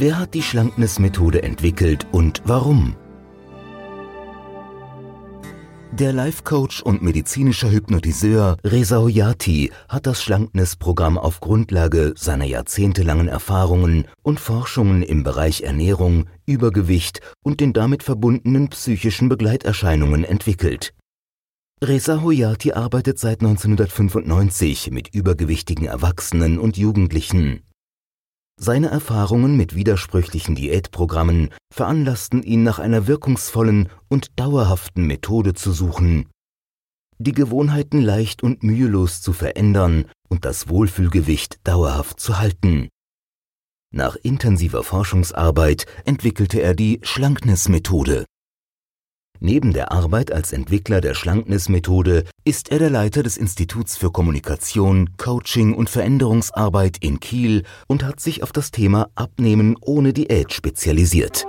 Wer hat die Schlankness-Methode entwickelt und warum? Der Life-Coach und medizinische Hypnotiseur Reza Hoyati hat das Schlankness-Programm auf Grundlage seiner jahrzehntelangen Erfahrungen und Forschungen im Bereich Ernährung, Übergewicht und den damit verbundenen psychischen Begleiterscheinungen entwickelt. Reza Hoyati arbeitet seit 1995 mit übergewichtigen Erwachsenen und Jugendlichen. Seine Erfahrungen mit widersprüchlichen Diätprogrammen veranlassten ihn nach einer wirkungsvollen und dauerhaften Methode zu suchen, die Gewohnheiten leicht und mühelos zu verändern und das Wohlfühlgewicht dauerhaft zu halten. Nach intensiver Forschungsarbeit entwickelte er die Schlankness-Methode. Neben der Arbeit als Entwickler der Schlankness-Methode ist er der Leiter des Instituts für Kommunikation, Coaching und Veränderungsarbeit in Kiel und hat sich auf das Thema Abnehmen ohne Diät spezialisiert.